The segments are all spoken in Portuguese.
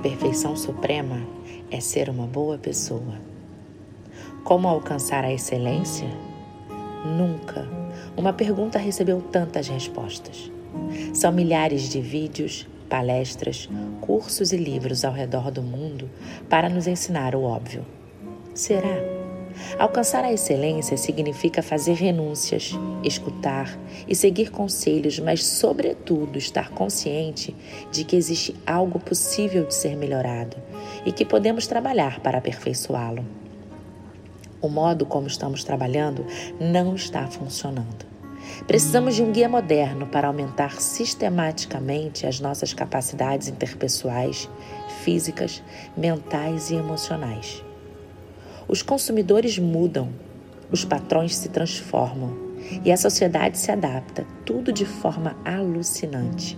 perfeição suprema é ser uma boa pessoa. Como alcançar a excelência? Nunca uma pergunta recebeu tantas respostas. São milhares de vídeos, palestras, cursos e livros ao redor do mundo para nos ensinar o óbvio. Será? Alcançar a excelência significa fazer renúncias, escutar e seguir conselhos, mas, sobretudo, estar consciente de que existe algo possível de ser melhorado e que podemos trabalhar para aperfeiçoá-lo. O modo como estamos trabalhando não está funcionando. Precisamos de um guia moderno para aumentar sistematicamente as nossas capacidades interpessoais, físicas, mentais e emocionais. Os consumidores mudam, os patrões se transformam e a sociedade se adapta, tudo de forma alucinante.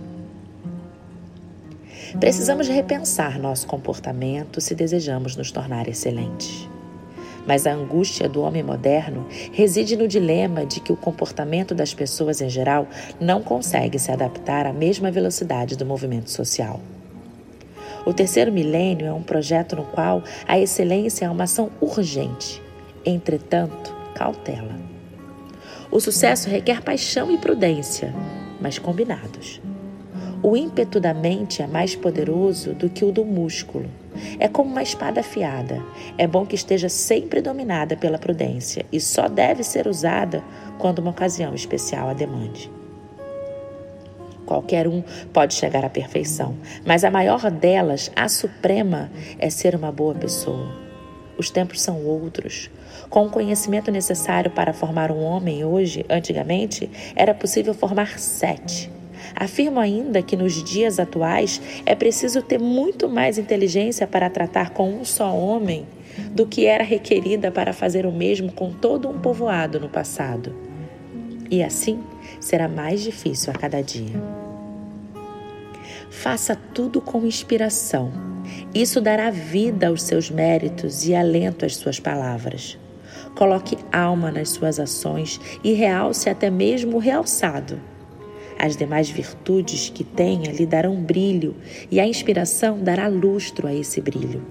Precisamos repensar nosso comportamento se desejamos nos tornar excelentes. Mas a angústia do homem moderno reside no dilema de que o comportamento das pessoas em geral não consegue se adaptar à mesma velocidade do movimento social. O terceiro milênio é um projeto no qual a excelência é uma ação urgente, entretanto, cautela. O sucesso requer paixão e prudência, mas combinados. O ímpeto da mente é mais poderoso do que o do músculo. É como uma espada afiada. É bom que esteja sempre dominada pela prudência e só deve ser usada quando uma ocasião especial a demande. Qualquer um pode chegar à perfeição, mas a maior delas, a suprema, é ser uma boa pessoa. Os tempos são outros. Com o conhecimento necessário para formar um homem hoje, antigamente, era possível formar sete. Afirmo ainda que nos dias atuais é preciso ter muito mais inteligência para tratar com um só homem do que era requerida para fazer o mesmo com todo um povoado no passado. E assim será mais difícil a cada dia. Faça tudo com inspiração. Isso dará vida aos seus méritos e alento às suas palavras. Coloque alma nas suas ações e realce até mesmo o realçado. As demais virtudes que tenha lhe darão brilho e a inspiração dará lustro a esse brilho.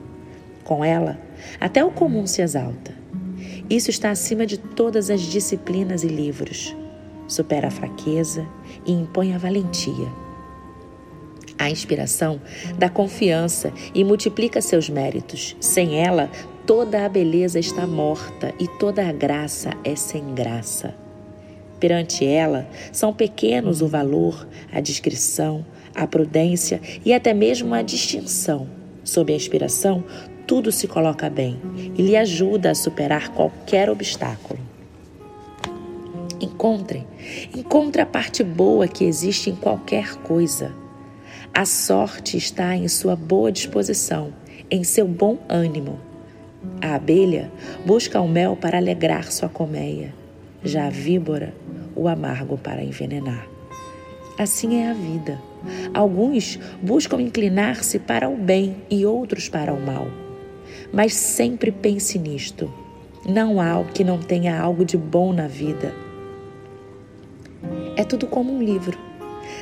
Com ela, até o comum se exalta. Isso está acima de todas as disciplinas e livros. Supera a fraqueza e impõe a valentia. A inspiração dá confiança e multiplica seus méritos. Sem ela, toda a beleza está morta e toda a graça é sem graça. Perante ela, são pequenos o valor, a discrição, a prudência e até mesmo a distinção. Sob a inspiração, tudo se coloca bem e lhe ajuda a superar qualquer obstáculo. Encontre, encontre a parte boa que existe em qualquer coisa. A sorte está em sua boa disposição, em seu bom ânimo. A abelha busca o mel para alegrar sua colmeia. Já a víbora o amargo para envenenar. Assim é a vida. Alguns buscam inclinar-se para o bem e outros para o mal. Mas sempre pense nisto: não há o que não tenha algo de bom na vida. É tudo como um livro,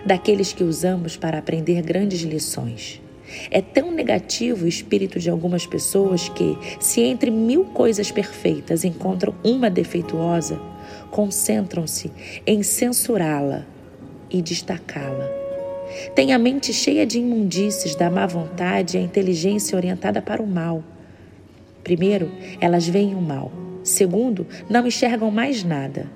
daqueles que usamos para aprender grandes lições. É tão negativo o espírito de algumas pessoas que, se entre mil coisas perfeitas encontram uma defeituosa, concentram-se em censurá-la e destacá-la. Tem a mente cheia de imundícies da má vontade e a inteligência orientada para o mal. Primeiro, elas veem o mal. Segundo, não enxergam mais nada.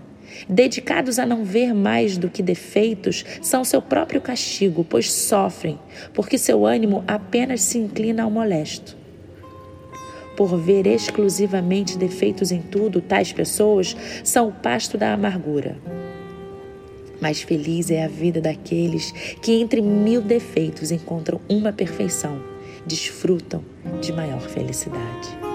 Dedicados a não ver mais do que defeitos, são seu próprio castigo, pois sofrem, porque seu ânimo apenas se inclina ao molesto por ver exclusivamente defeitos em tudo, tais pessoas são o pasto da amargura. Mais feliz é a vida daqueles que, entre mil defeitos, encontram uma perfeição, desfrutam de maior felicidade.